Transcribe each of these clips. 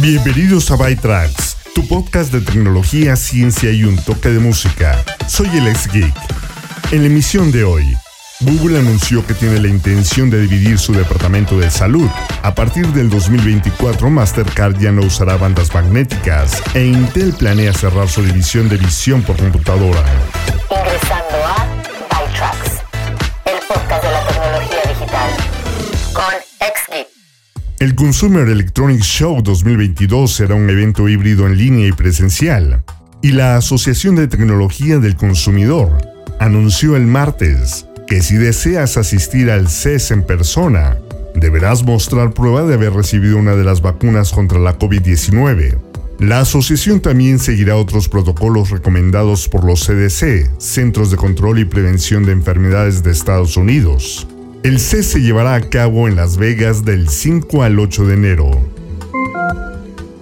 Bienvenidos a ByTracks, tu podcast de tecnología, ciencia y un toque de música. Soy el ex geek. En la emisión de hoy, Google anunció que tiene la intención de dividir su departamento de salud. A partir del 2024, Mastercard ya no usará bandas magnéticas e Intel planea cerrar su división de visión por computadora. Ingresando a ByTracks, el podcast de la tecnología digital, con XGeek. El Consumer Electronics Show 2022 será un evento híbrido en línea y presencial, y la Asociación de Tecnología del Consumidor anunció el martes que si deseas asistir al CES en persona, deberás mostrar prueba de haber recibido una de las vacunas contra la COVID-19. La asociación también seguirá otros protocolos recomendados por los CDC, Centros de Control y Prevención de Enfermedades de Estados Unidos. El CES se llevará a cabo en Las Vegas del 5 al 8 de enero.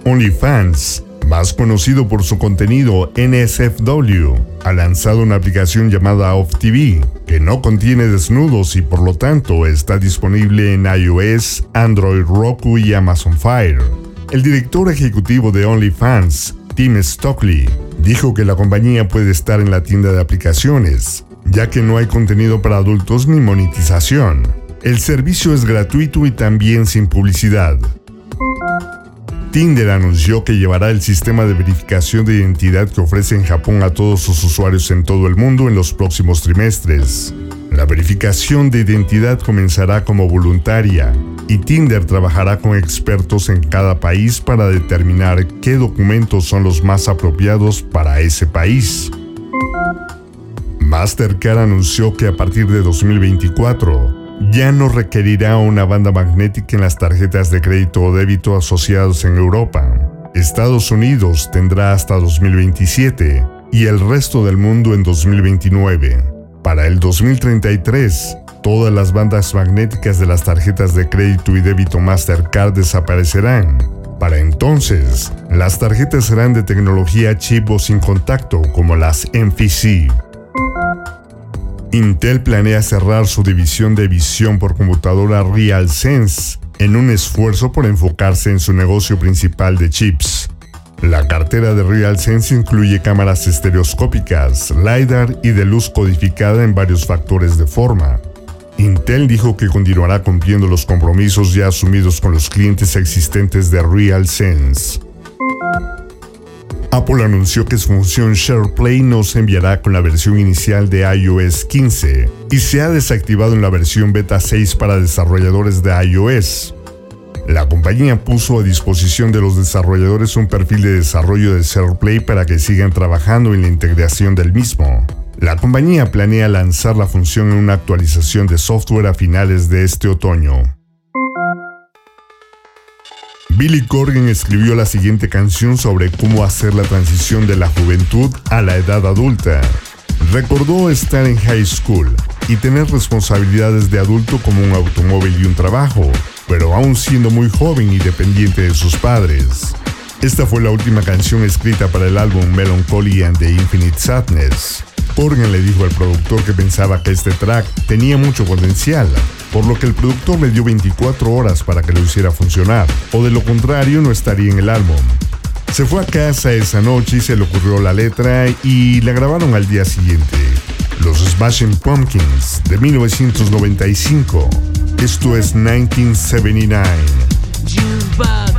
OnlyFans, más conocido por su contenido NSFW, ha lanzado una aplicación llamada Off TV, que no contiene desnudos y por lo tanto está disponible en iOS, Android, Roku y Amazon Fire. El director ejecutivo de OnlyFans, Tim Stockley, dijo que la compañía puede estar en la tienda de aplicaciones, ya que no hay contenido para adultos ni monetización. El servicio es gratuito y también sin publicidad. Tinder anunció que llevará el sistema de verificación de identidad que ofrece en Japón a todos sus usuarios en todo el mundo en los próximos trimestres. La verificación de identidad comenzará como voluntaria y Tinder trabajará con expertos en cada país para determinar qué documentos son los más apropiados para ese país. Mastercard anunció que a partir de 2024 ya no requerirá una banda magnética en las tarjetas de crédito o débito asociados en Europa. Estados Unidos tendrá hasta 2027 y el resto del mundo en 2029. Para el 2033, todas las bandas magnéticas de las tarjetas de crédito y débito Mastercard desaparecerán. Para entonces, las tarjetas serán de tecnología chip o sin contacto como las NFC. Intel planea cerrar su división de visión por computadora RealSense en un esfuerzo por enfocarse en su negocio principal de chips. La cartera de RealSense incluye cámaras estereoscópicas, LiDAR y de luz codificada en varios factores de forma. Intel dijo que continuará cumpliendo los compromisos ya asumidos con los clientes existentes de RealSense. Apple anunció que su función SharePlay no se enviará con la versión inicial de iOS 15 y se ha desactivado en la versión beta 6 para desarrolladores de iOS. La compañía puso a disposición de los desarrolladores un perfil de desarrollo de SharePlay para que sigan trabajando en la integración del mismo. La compañía planea lanzar la función en una actualización de software a finales de este otoño. Billy Corgan escribió la siguiente canción sobre cómo hacer la transición de la juventud a la edad adulta. Recordó estar en high school y tener responsabilidades de adulto como un automóvil y un trabajo, pero aún siendo muy joven y dependiente de sus padres. Esta fue la última canción escrita para el álbum Melancholy and the Infinite Sadness. Corgan le dijo al productor que pensaba que este track tenía mucho potencial, por lo que el productor le dio 24 horas para que lo hiciera funcionar, o de lo contrario no estaría en el álbum. Se fue a casa esa noche y se le ocurrió la letra y la grabaron al día siguiente. Los Smashing Pumpkins de 1995. Esto es 1979.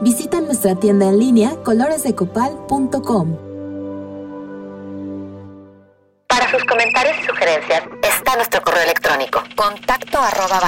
Visita nuestra tienda en línea coloresdecopal.com. Para sus comentarios y sugerencias está nuestro correo electrónico contacto arroba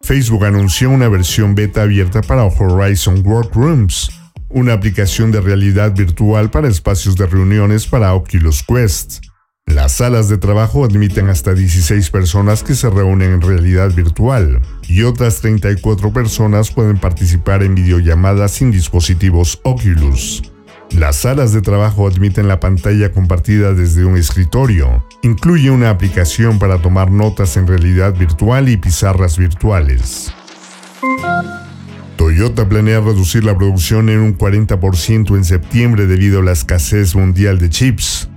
Facebook anunció una versión beta abierta para Horizon Workrooms, una aplicación de realidad virtual para espacios de reuniones para Oculus Quest. Las salas de trabajo admiten hasta 16 personas que se reúnen en realidad virtual y otras 34 personas pueden participar en videollamadas sin dispositivos Oculus. Las salas de trabajo admiten la pantalla compartida desde un escritorio. Incluye una aplicación para tomar notas en realidad virtual y pizarras virtuales. Toyota planea reducir la producción en un 40% en septiembre debido a la escasez mundial de chips.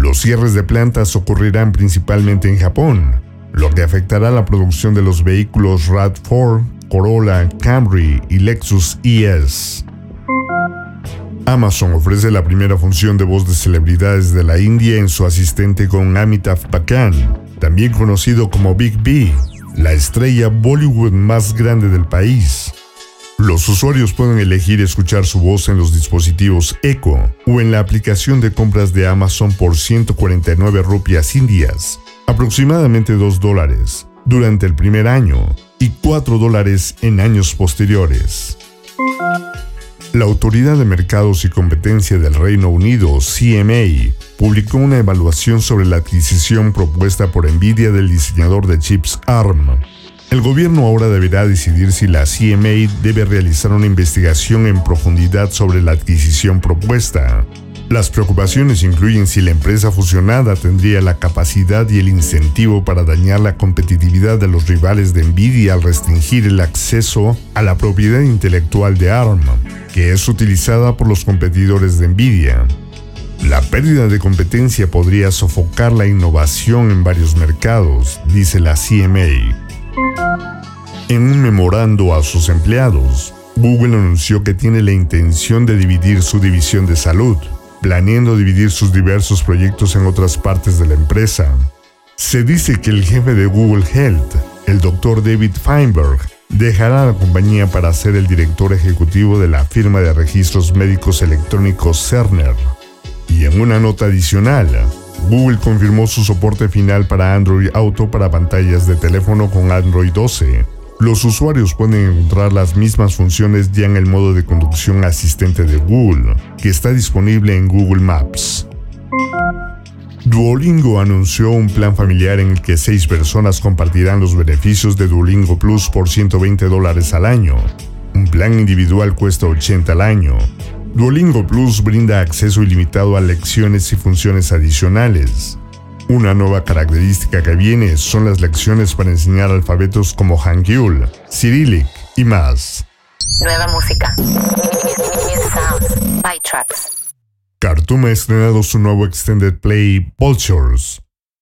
Los cierres de plantas ocurrirán principalmente en Japón, lo que afectará la producción de los vehículos RAV4, Corolla, Camry y Lexus ES. Amazon ofrece la primera función de voz de celebridades de la India en su asistente con Amitabh Bachchan, también conocido como Big B, la estrella Bollywood más grande del país. Los usuarios pueden elegir escuchar su voz en los dispositivos Echo o en la aplicación de compras de Amazon por 149 rupias indias, aproximadamente 2 dólares, durante el primer año y 4 dólares en años posteriores. La Autoridad de Mercados y Competencia del Reino Unido, CMA, publicó una evaluación sobre la adquisición propuesta por Nvidia del diseñador de chips ARM el gobierno ahora deberá decidir si la CMA debe realizar una investigación en profundidad sobre la adquisición propuesta. Las preocupaciones incluyen si la empresa fusionada tendría la capacidad y el incentivo para dañar la competitividad de los rivales de Nvidia al restringir el acceso a la propiedad intelectual de ARM, que es utilizada por los competidores de Nvidia. La pérdida de competencia podría sofocar la innovación en varios mercados, dice la CMA. En un memorando a sus empleados, Google anunció que tiene la intención de dividir su división de salud, planeando dividir sus diversos proyectos en otras partes de la empresa. Se dice que el jefe de Google Health, el Dr. David Feinberg, dejará la compañía para ser el director ejecutivo de la firma de registros médicos electrónicos Cerner. Y en una nota adicional, Google confirmó su soporte final para Android Auto para pantallas de teléfono con Android 12. Los usuarios pueden encontrar las mismas funciones ya en el modo de conducción asistente de Google, que está disponible en Google Maps. Duolingo anunció un plan familiar en el que seis personas compartirán los beneficios de Duolingo Plus por 120 dólares al año. Un plan individual cuesta 80 al año, Duolingo Plus brinda acceso ilimitado a lecciones y funciones adicionales. Una nueva característica que viene son las lecciones para enseñar alfabetos como Hangul, Cyrillic y más. Nueva música. Cartoon ha estrenado su nuevo extended play Vultures,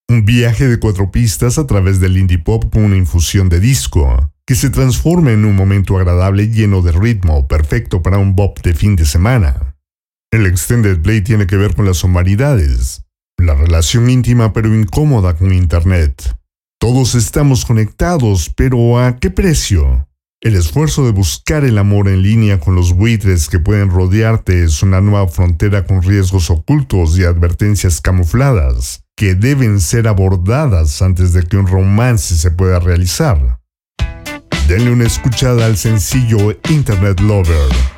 Un viaje de cuatro pistas a través del indie pop con una infusión de disco, que se transforma en un momento agradable lleno de ritmo, perfecto para un bop de fin de semana. El extended play tiene que ver con las humanidades, la relación íntima pero incómoda con Internet. Todos estamos conectados, pero ¿a qué precio? El esfuerzo de buscar el amor en línea con los buitres que pueden rodearte es una nueva frontera con riesgos ocultos y advertencias camufladas que deben ser abordadas antes de que un romance se pueda realizar. Denle una escuchada al sencillo Internet Lover.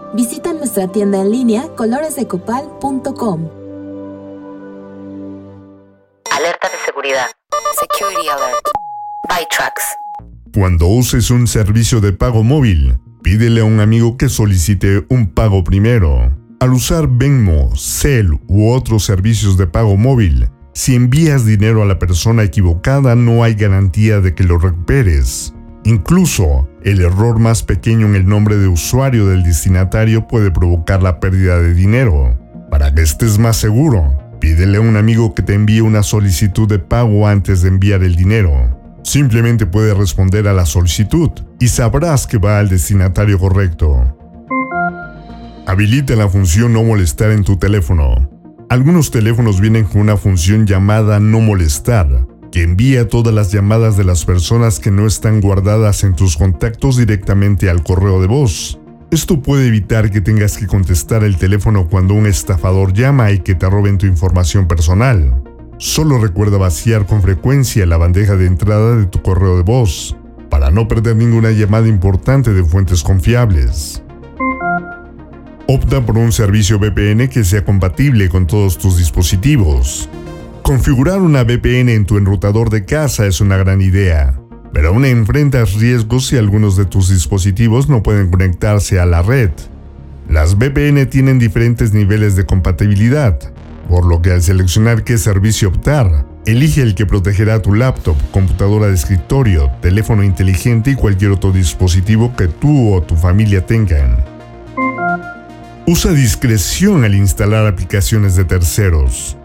Visita nuestra tienda en línea coloresdecopal.com. Alerta de seguridad. Security Alert. ByTrax. Cuando uses un servicio de pago móvil, pídele a un amigo que solicite un pago primero. Al usar Venmo, Cell u otros servicios de pago móvil, si envías dinero a la persona equivocada no hay garantía de que lo recuperes. Incluso, el error más pequeño en el nombre de usuario del destinatario puede provocar la pérdida de dinero. Para que estés más seguro, pídele a un amigo que te envíe una solicitud de pago antes de enviar el dinero. Simplemente puede responder a la solicitud y sabrás que va al destinatario correcto. Habilita la función no molestar en tu teléfono. Algunos teléfonos vienen con una función llamada no molestar, que envía todas las llamadas de las personas que no están guardadas en tus contactos directamente al correo de voz. Esto puede evitar que tengas que contestar el teléfono cuando un estafador llama y que te roben tu información personal. Solo recuerda vaciar con frecuencia la bandeja de entrada de tu correo de voz, para no perder ninguna llamada importante de fuentes confiables. Opta por un servicio VPN que sea compatible con todos tus dispositivos. Configurar una VPN en tu enrutador de casa es una gran idea, pero aún enfrentas riesgos si algunos de tus dispositivos no pueden conectarse a la red. Las VPN tienen diferentes niveles de compatibilidad, por lo que al seleccionar qué servicio optar, elige el que protegerá tu laptop, computadora de escritorio, teléfono inteligente y cualquier otro dispositivo que tú o tu familia tengan. Usa discreción al instalar aplicaciones de terceros.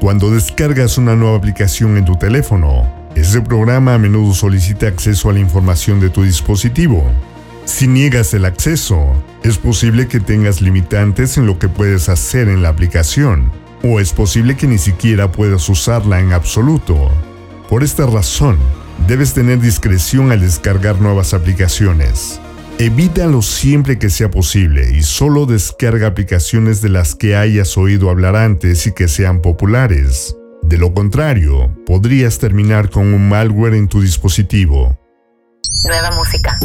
Cuando descargas una nueva aplicación en tu teléfono, ese programa a menudo solicita acceso a la información de tu dispositivo. Si niegas el acceso, es posible que tengas limitantes en lo que puedes hacer en la aplicación, o es posible que ni siquiera puedas usarla en absoluto. Por esta razón, debes tener discreción al descargar nuevas aplicaciones. Evítalo siempre que sea posible y solo descarga aplicaciones de las que hayas oído hablar antes y que sean populares. De lo contrario, podrías terminar con un malware en tu dispositivo. Nueva música.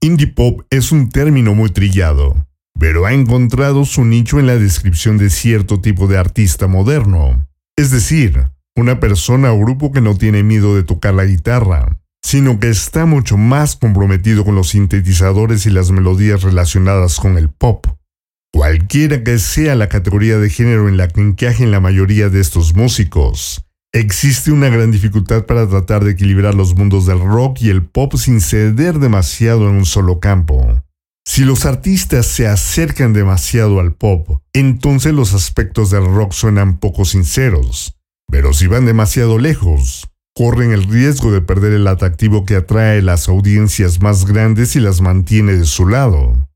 Indie pop es un término muy trillado, pero ha encontrado su nicho en la descripción de cierto tipo de artista moderno. Es decir, una persona o grupo que no tiene miedo de tocar la guitarra, sino que está mucho más comprometido con los sintetizadores y las melodías relacionadas con el pop. Cualquiera que sea la categoría de género en la que encajen la mayoría de estos músicos, existe una gran dificultad para tratar de equilibrar los mundos del rock y el pop sin ceder demasiado en un solo campo. Si los artistas se acercan demasiado al pop, entonces los aspectos del rock suenan poco sinceros. Pero si van demasiado lejos, corren el riesgo de perder el atractivo que atrae las audiencias más grandes y las mantiene de su lado.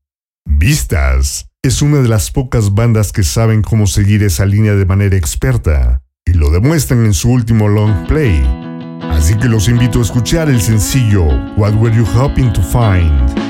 Vistas es una de las pocas bandas que saben cómo seguir esa línea de manera experta, y lo demuestran en su último long play. Así que los invito a escuchar el sencillo What Were You Hoping to Find?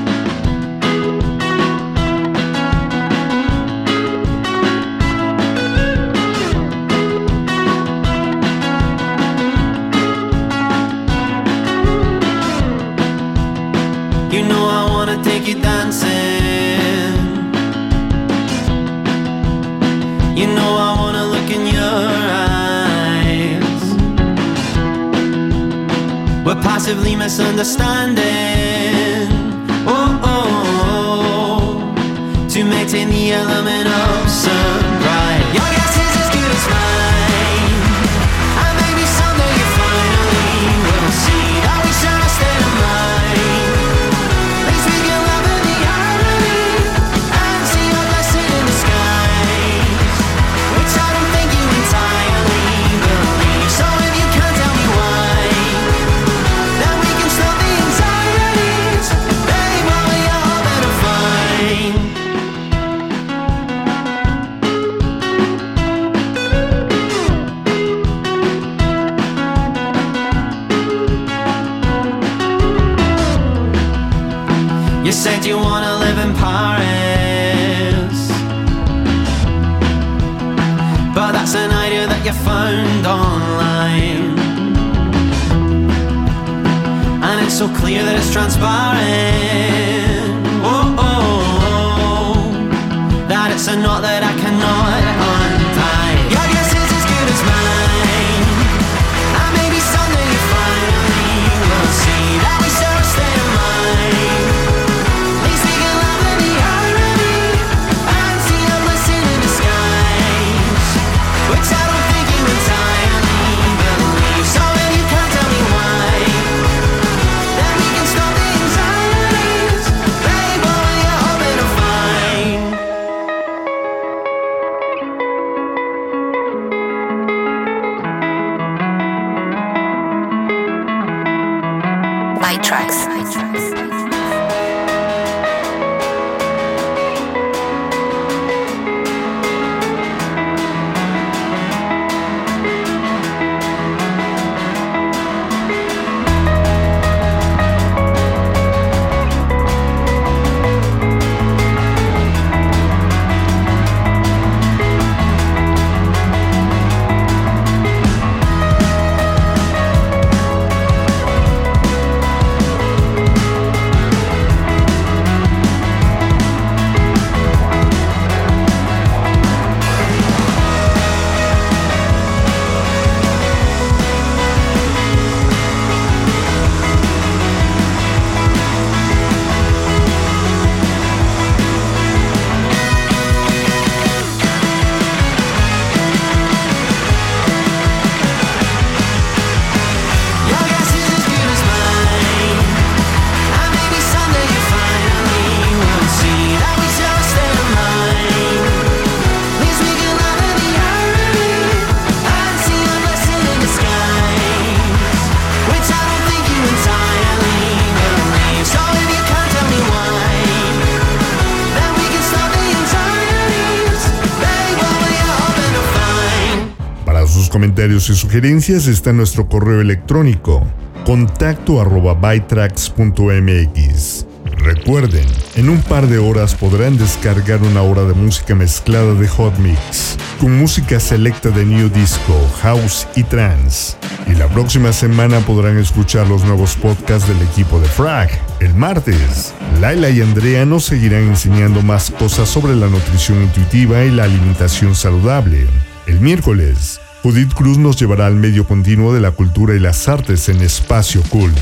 Comentarios y sugerencias está nuestro correo electrónico contacto arroba. Recuerden, en un par de horas podrán descargar una hora de música mezclada de Hot Mix, con música selecta de New Disco, House y Trance. Y la próxima semana podrán escuchar los nuevos podcasts del equipo de Frag. El martes, Laila y Andrea nos seguirán enseñando más cosas sobre la nutrición intuitiva y la alimentación saludable. El miércoles, Judith Cruz nos llevará al medio continuo de la cultura y las artes en Espacio Cult.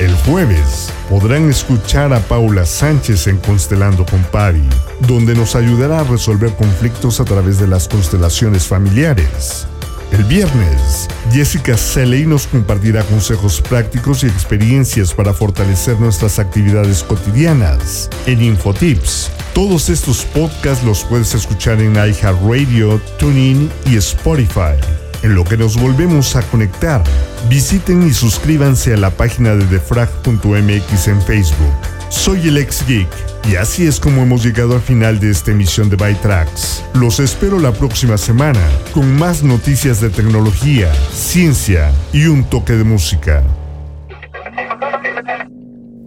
El jueves podrán escuchar a Paula Sánchez en Constelando con Pari, donde nos ayudará a resolver conflictos a través de las constelaciones familiares. El viernes, Jessica Seley nos compartirá consejos prácticos y experiencias para fortalecer nuestras actividades cotidianas en Infotips. Todos estos podcasts los puedes escuchar en iHeartRadio, TuneIn y Spotify. En lo que nos volvemos a conectar, visiten y suscríbanse a la página de defrag.mx en Facebook. Soy el ex geek y así es como hemos llegado al final de esta emisión de Bytrax. Los espero la próxima semana con más noticias de tecnología, ciencia y un toque de música.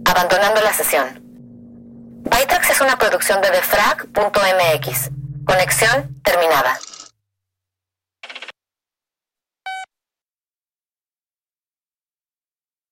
Abandonando la sesión. Bytrax es una producción de defrag.mx. Conexión terminada.